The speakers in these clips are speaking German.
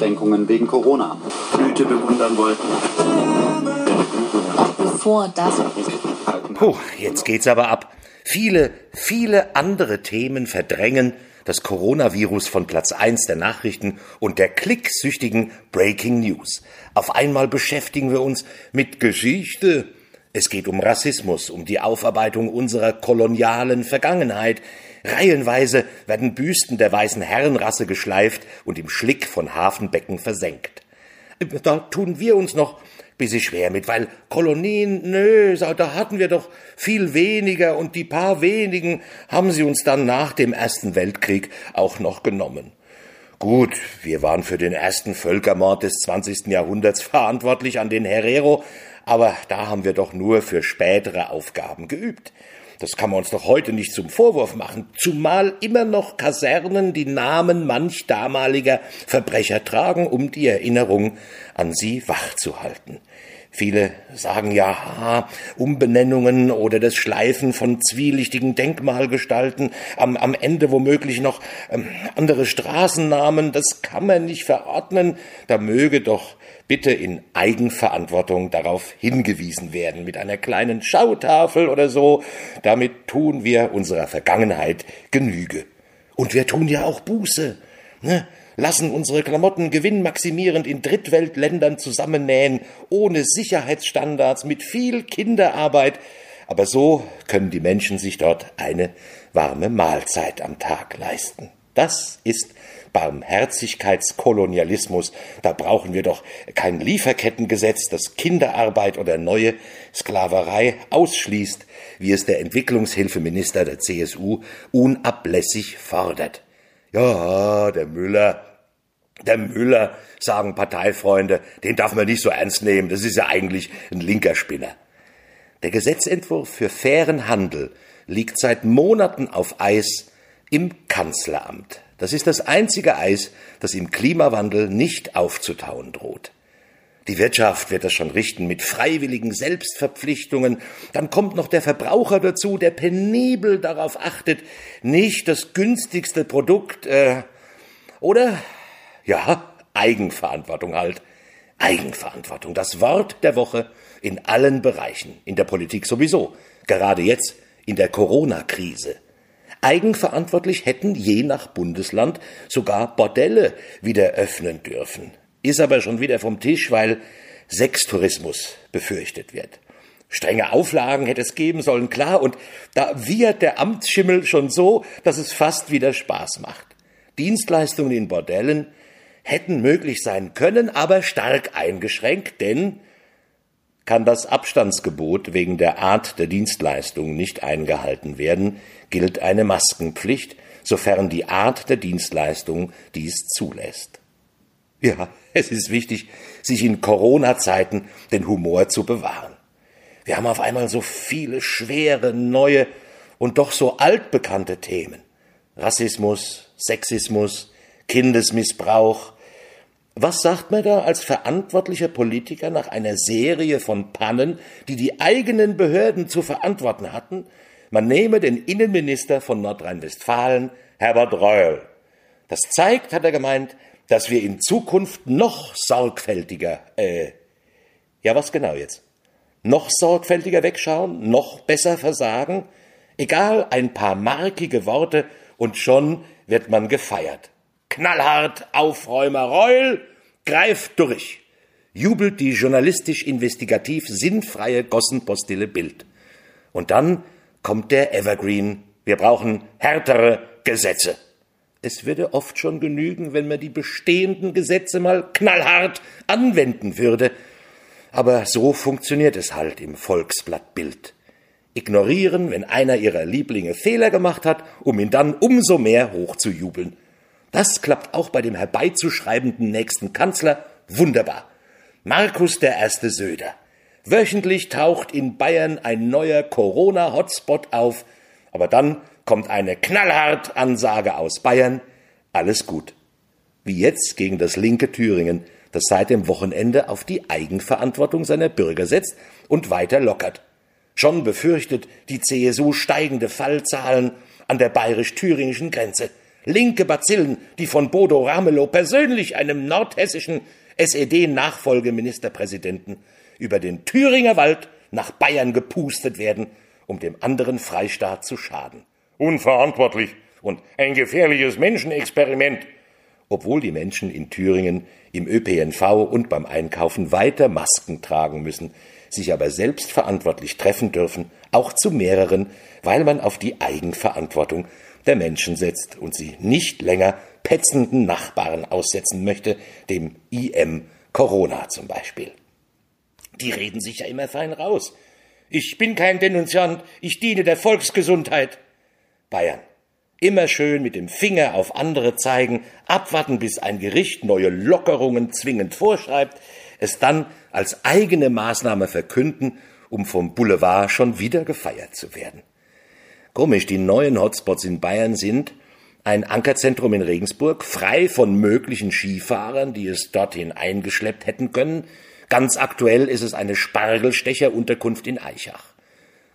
Einschränkungen wegen Corona. Blüte bewundern wollten. Bevor das. Puh, jetzt geht's aber ab. Viele, viele andere Themen verdrängen das Coronavirus von Platz 1 der Nachrichten und der klicksüchtigen Breaking News. Auf einmal beschäftigen wir uns mit Geschichte. Es geht um Rassismus, um die Aufarbeitung unserer kolonialen Vergangenheit. Reihenweise werden Büsten der weißen Herrenrasse geschleift und im Schlick von Hafenbecken versenkt. Da tun wir uns noch bisschen schwer mit, weil Kolonien, nö, da hatten wir doch viel weniger und die paar wenigen haben sie uns dann nach dem Ersten Weltkrieg auch noch genommen. Gut, wir waren für den ersten Völkermord des 20. Jahrhunderts verantwortlich an den Herero, aber da haben wir doch nur für spätere Aufgaben geübt. Das kann man uns doch heute nicht zum Vorwurf machen, zumal immer noch Kasernen die Namen manch damaliger Verbrecher tragen, um die Erinnerung an sie wachzuhalten. Viele sagen ja, Umbenennungen oder das Schleifen von zwielichtigen Denkmalgestalten, am, am Ende womöglich noch ähm, andere Straßennamen, das kann man nicht verordnen, da möge doch bitte in Eigenverantwortung darauf hingewiesen werden, mit einer kleinen Schautafel oder so, damit tun wir unserer Vergangenheit Genüge. Und wir tun ja auch Buße. Ne? Lassen unsere Klamotten gewinnmaximierend in Drittweltländern zusammennähen, ohne Sicherheitsstandards, mit viel Kinderarbeit, aber so können die Menschen sich dort eine warme Mahlzeit am Tag leisten. Das ist Barmherzigkeitskolonialismus. Da brauchen wir doch kein Lieferkettengesetz, das Kinderarbeit oder neue Sklaverei ausschließt, wie es der Entwicklungshilfeminister der CSU unablässig fordert. Ja, der Müller, der Müller, sagen Parteifreunde, den darf man nicht so ernst nehmen, das ist ja eigentlich ein linker Spinner. Der Gesetzentwurf für fairen Handel liegt seit Monaten auf Eis im Kanzleramt. Das ist das einzige Eis, das im Klimawandel nicht aufzutauen droht. Die Wirtschaft wird das schon richten mit freiwilligen Selbstverpflichtungen. Dann kommt noch der Verbraucher dazu, der penibel darauf achtet, nicht das günstigste Produkt, äh, oder ja, Eigenverantwortung halt. Eigenverantwortung, das Wort der Woche in allen Bereichen, in der Politik sowieso, gerade jetzt in der Corona-Krise. Eigenverantwortlich hätten je nach Bundesland sogar Bordelle wieder öffnen dürfen. Ist aber schon wieder vom Tisch, weil Sextourismus befürchtet wird. Strenge Auflagen hätte es geben sollen, klar, und da wiehert der Amtsschimmel schon so, dass es fast wieder Spaß macht. Dienstleistungen in Bordellen hätten möglich sein können, aber stark eingeschränkt, denn kann das Abstandsgebot wegen der Art der Dienstleistung nicht eingehalten werden, gilt eine Maskenpflicht, sofern die Art der Dienstleistung dies zulässt. Ja, es ist wichtig, sich in Corona-Zeiten den Humor zu bewahren. Wir haben auf einmal so viele schwere, neue und doch so altbekannte Themen. Rassismus, Sexismus, Kindesmissbrauch. Was sagt man da als verantwortlicher Politiker nach einer Serie von Pannen, die die eigenen Behörden zu verantworten hatten? Man nehme den Innenminister von Nordrhein-Westfalen, Herbert Reul. Das zeigt, hat er gemeint, dass wir in Zukunft noch sorgfältiger, äh, ja, was genau jetzt? Noch sorgfältiger wegschauen, noch besser versagen? Egal, ein paar markige Worte und schon wird man gefeiert knallhart Aufräumer Reul greift durch, jubelt die journalistisch-investigativ sinnfreie Gossenpostille Bild. Und dann kommt der Evergreen. Wir brauchen härtere Gesetze. Es würde oft schon genügen, wenn man die bestehenden Gesetze mal knallhart anwenden würde. Aber so funktioniert es halt im Volksblatt Bild. Ignorieren, wenn einer ihrer Lieblinge Fehler gemacht hat, um ihn dann umso mehr hochzujubeln. Das klappt auch bei dem herbeizuschreibenden nächsten Kanzler wunderbar. Markus der erste Söder. Wöchentlich taucht in Bayern ein neuer Corona-Hotspot auf, aber dann kommt eine knallhart Ansage aus Bayern, alles gut. Wie jetzt gegen das linke Thüringen, das seit dem Wochenende auf die Eigenverantwortung seiner Bürger setzt und weiter lockert. Schon befürchtet die CSU steigende Fallzahlen an der bayerisch-thüringischen Grenze. Linke Bazillen, die von Bodo Ramelow persönlich einem nordhessischen SED-Nachfolgeministerpräsidenten über den Thüringer Wald nach Bayern gepustet werden, um dem anderen Freistaat zu schaden. Unverantwortlich und ein gefährliches Menschenexperiment. Obwohl die Menschen in Thüringen im ÖPNV und beim Einkaufen weiter Masken tragen müssen, sich aber selbst verantwortlich treffen dürfen, auch zu mehreren, weil man auf die Eigenverantwortung der Menschen setzt und sie nicht länger petzenden Nachbarn aussetzen möchte, dem IM Corona zum Beispiel. Die reden sich ja immer fein raus. Ich bin kein Denunziant, ich diene der Volksgesundheit. Bayern. Immer schön mit dem Finger auf andere zeigen, abwarten, bis ein Gericht neue Lockerungen zwingend vorschreibt, es dann als eigene Maßnahme verkünden, um vom Boulevard schon wieder gefeiert zu werden. Komisch, die neuen Hotspots in Bayern sind ein Ankerzentrum in Regensburg, frei von möglichen Skifahrern, die es dorthin eingeschleppt hätten können. Ganz aktuell ist es eine Spargelstecherunterkunft in Eichach.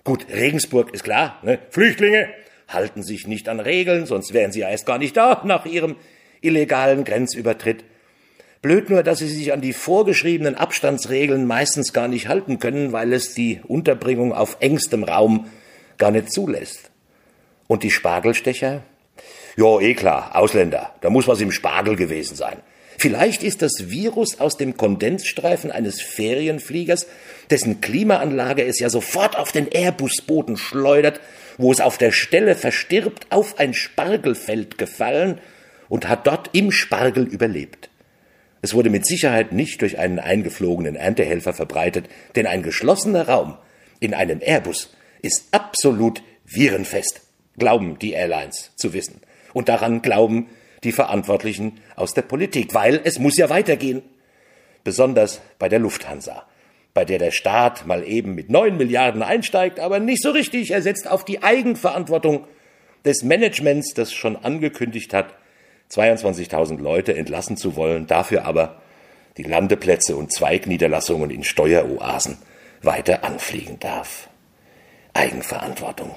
Gut, Regensburg ist klar, ne? Flüchtlinge halten sich nicht an Regeln, sonst wären sie ja erst gar nicht da nach ihrem illegalen Grenzübertritt. Blöd nur, dass sie sich an die vorgeschriebenen Abstandsregeln meistens gar nicht halten können, weil es die Unterbringung auf engstem Raum gar nicht zulässt. Und die Spargelstecher? Jo, eh klar, Ausländer. Da muss was im Spargel gewesen sein. Vielleicht ist das Virus aus dem Kondensstreifen eines Ferienfliegers, dessen Klimaanlage es ja sofort auf den Airbusboden schleudert, wo es auf der Stelle verstirbt, auf ein Spargelfeld gefallen und hat dort im Spargel überlebt. Es wurde mit Sicherheit nicht durch einen eingeflogenen Erntehelfer verbreitet, denn ein geschlossener Raum in einem Airbus ist absolut virenfest, glauben die Airlines zu wissen. Und daran glauben die Verantwortlichen aus der Politik, weil es muss ja weitergehen. Besonders bei der Lufthansa, bei der der Staat mal eben mit neun Milliarden einsteigt, aber nicht so richtig. Er setzt auf die Eigenverantwortung des Managements, das schon angekündigt hat, 22.000 Leute entlassen zu wollen, dafür aber die Landeplätze und Zweigniederlassungen in Steueroasen weiter anfliegen darf. Eigenverantwortung.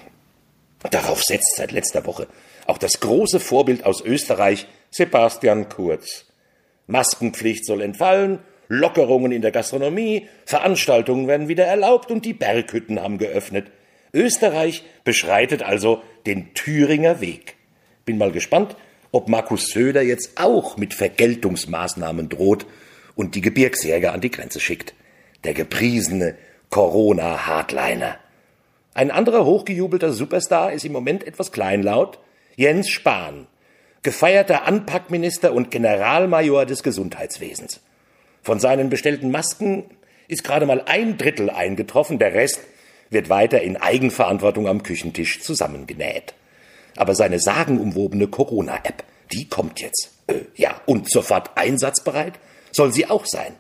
Darauf setzt seit letzter Woche auch das große Vorbild aus Österreich, Sebastian Kurz. Maskenpflicht soll entfallen, Lockerungen in der Gastronomie, Veranstaltungen werden wieder erlaubt und die Berghütten haben geöffnet. Österreich beschreitet also den Thüringer Weg. Bin mal gespannt, ob Markus Söder jetzt auch mit Vergeltungsmaßnahmen droht und die Gebirgsjäger an die Grenze schickt. Der gepriesene Corona-Hardliner. Ein anderer hochgejubelter Superstar ist im Moment etwas kleinlaut, Jens Spahn, gefeierter Anpackminister und Generalmajor des Gesundheitswesens. Von seinen bestellten Masken ist gerade mal ein Drittel eingetroffen, der Rest wird weiter in Eigenverantwortung am Küchentisch zusammengenäht. Aber seine sagenumwobene Corona-App, die kommt jetzt. Äh, ja, und sofort einsatzbereit soll sie auch sein.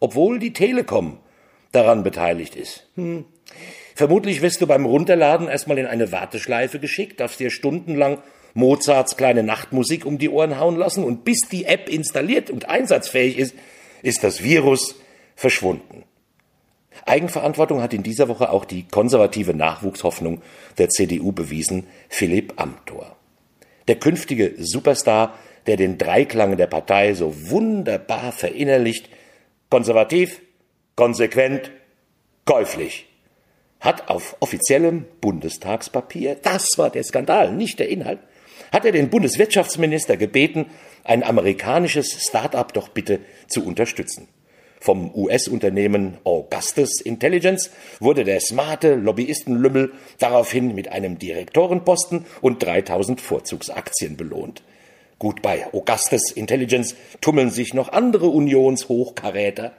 Obwohl die Telekom daran beteiligt ist. Hm. Vermutlich wirst du beim Runterladen erstmal in eine Warteschleife geschickt, darfst dir stundenlang Mozarts kleine Nachtmusik um die Ohren hauen lassen und bis die App installiert und einsatzfähig ist, ist das Virus verschwunden. Eigenverantwortung hat in dieser Woche auch die konservative Nachwuchshoffnung der CDU bewiesen, Philipp Amthor. Der künftige Superstar, der den Dreiklang der Partei so wunderbar verinnerlicht, konservativ, konsequent, käuflich, hat auf offiziellem Bundestagspapier, das war der Skandal, nicht der Inhalt, hat er den Bundeswirtschaftsminister gebeten, ein amerikanisches Start-up doch bitte zu unterstützen. Vom US-Unternehmen Augustus Intelligence wurde der smarte Lobbyistenlümmel daraufhin mit einem Direktorenposten und 3000 Vorzugsaktien belohnt. Gut, bei Augustus Intelligence tummeln sich noch andere Unionshochkaräter,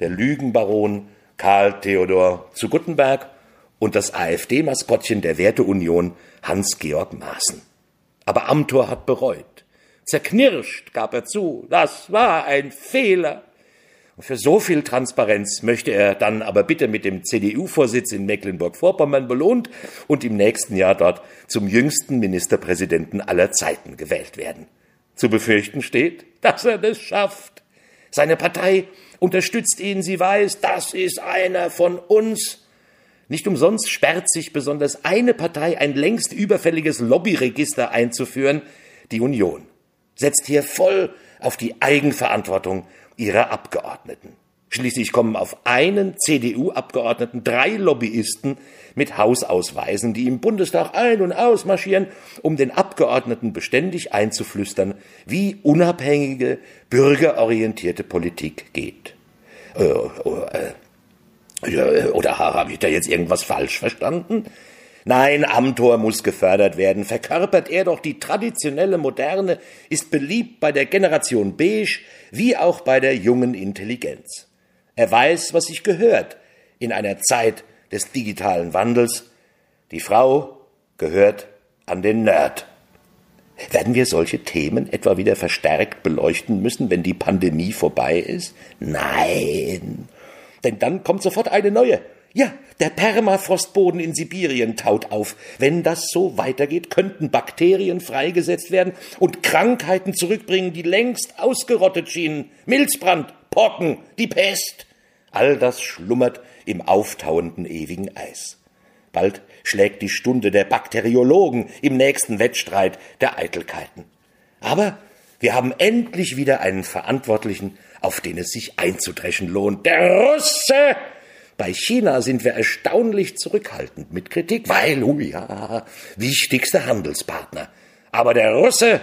der Lügenbaron Karl Theodor zu Guttenberg und das AfD-Maskottchen der Werteunion Hans-Georg Maaßen. Aber Amthor hat bereut. Zerknirscht gab er zu, das war ein Fehler. Für so viel Transparenz möchte er dann aber bitte mit dem CDU-Vorsitz in Mecklenburg-Vorpommern belohnt und im nächsten Jahr dort zum jüngsten Ministerpräsidenten aller Zeiten gewählt werden. Zu befürchten steht, dass er das schafft. Seine Partei unterstützt ihn, sie weiß, das ist einer von uns. Nicht umsonst sperrt sich besonders eine Partei ein längst überfälliges Lobbyregister einzuführen, Die Union setzt hier voll auf die Eigenverantwortung ihrer Abgeordneten. Schließlich kommen auf einen CDU-Abgeordneten drei Lobbyisten mit Hausausweisen, die im Bundestag ein- und ausmarschieren, um den Abgeordneten beständig einzuflüstern, wie unabhängige, bürgerorientierte Politik geht. Äh, äh, oder habe ich da jetzt irgendwas falsch verstanden? Nein, Amtor muss gefördert werden. Verkörpert er doch die traditionelle Moderne, ist beliebt bei der Generation Beige wie auch bei der jungen Intelligenz. Er weiß, was sich gehört in einer Zeit des digitalen Wandels. Die Frau gehört an den Nerd. Werden wir solche Themen etwa wieder verstärkt beleuchten müssen, wenn die Pandemie vorbei ist? Nein. Denn dann kommt sofort eine neue, ja, der Permafrostboden in Sibirien taut auf. Wenn das so weitergeht, könnten Bakterien freigesetzt werden und Krankheiten zurückbringen, die längst ausgerottet schienen. Milzbrand, Pocken, die Pest. All das schlummert im auftauenden ewigen Eis. Bald schlägt die Stunde der Bakteriologen im nächsten Wettstreit der Eitelkeiten. Aber wir haben endlich wieder einen Verantwortlichen, auf den es sich einzudreschen lohnt. Der Russe! Bei China sind wir erstaunlich zurückhaltend mit Kritik, weil, oh ja, wichtigster Handelspartner. Aber der Russe,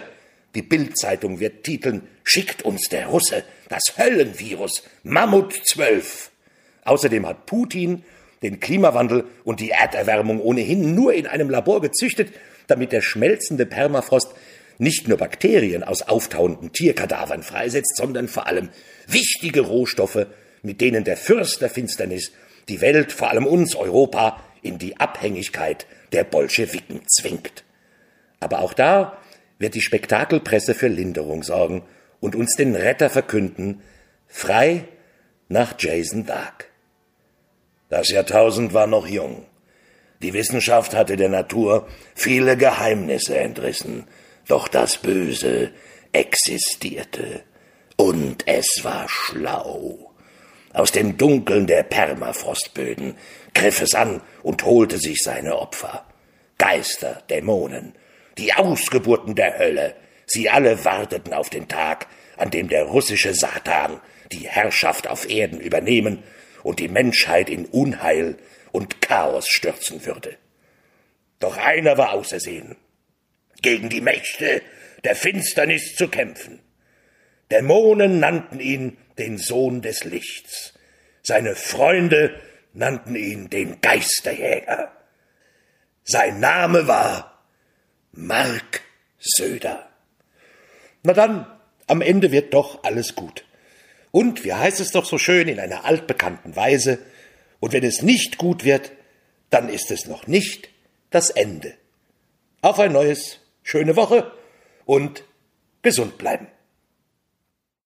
die Bildzeitung wird titeln, schickt uns der Russe das Höllenvirus Mammut 12. Außerdem hat Putin den Klimawandel und die Erderwärmung ohnehin nur in einem Labor gezüchtet, damit der schmelzende Permafrost nicht nur Bakterien aus auftauenden Tierkadavern freisetzt, sondern vor allem wichtige Rohstoffe, mit denen der Fürst der Finsternis die Welt, vor allem uns, Europa, in die Abhängigkeit der Bolschewiken zwingt. Aber auch da wird die Spektakelpresse für Linderung sorgen und uns den Retter verkünden, frei nach Jason Dark. Das Jahrtausend war noch jung. Die Wissenschaft hatte der Natur viele Geheimnisse entrissen, doch das Böse existierte, und es war schlau. Aus den Dunkeln der Permafrostböden griff es an und holte sich seine Opfer. Geister, Dämonen, die Ausgeburten der Hölle, sie alle warteten auf den Tag, an dem der russische Satan die Herrschaft auf Erden übernehmen und die Menschheit in Unheil und Chaos stürzen würde. Doch einer war ausersehen, gegen die Mächte der Finsternis zu kämpfen. Dämonen nannten ihn den Sohn des Lichts. Seine Freunde nannten ihn den Geisterjäger. Sein Name war Mark Söder. Na dann, am Ende wird doch alles gut. Und, wie heißt es doch so schön in einer altbekannten Weise, und wenn es nicht gut wird, dann ist es noch nicht das Ende. Auf ein neues, schöne Woche und gesund bleiben.